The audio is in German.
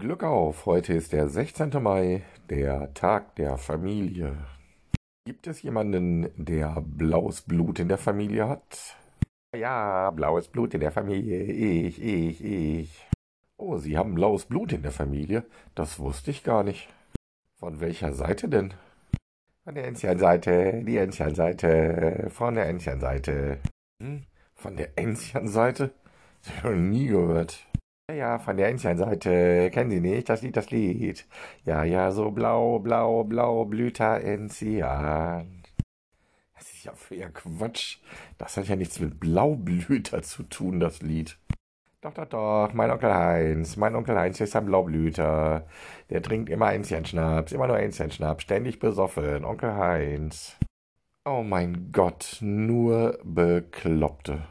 Glück auf, heute ist der 16. Mai, der Tag der Familie. Gibt es jemanden, der blaues Blut in der Familie hat? Ja, blaues Blut in der Familie. Ich, ich, ich. Oh, Sie haben blaues Blut in der Familie? Das wusste ich gar nicht. Von welcher Seite denn? Von der Enzian-Seite, die Enzian-Seite, von der Enzian-Seite. Hm? Von der Enzian-Seite? Das habe ich noch nie gehört. Ja, ja, von der Enzian-Seite. Kennen Sie nicht das Lied, das Lied? Ja, ja, so blau, blau, blau, Blüter Enzian. Das ist ja für ihr Quatsch. Das hat ja nichts mit Blaublüter zu tun, das Lied. Doch, doch, doch, mein Onkel Heinz. Mein Onkel Heinz ist ein Blaublüter. Der trinkt immer Enzian-Schnaps, immer nur Enzian-Schnaps, ständig besoffen. Onkel Heinz. Oh mein Gott, nur Bekloppte.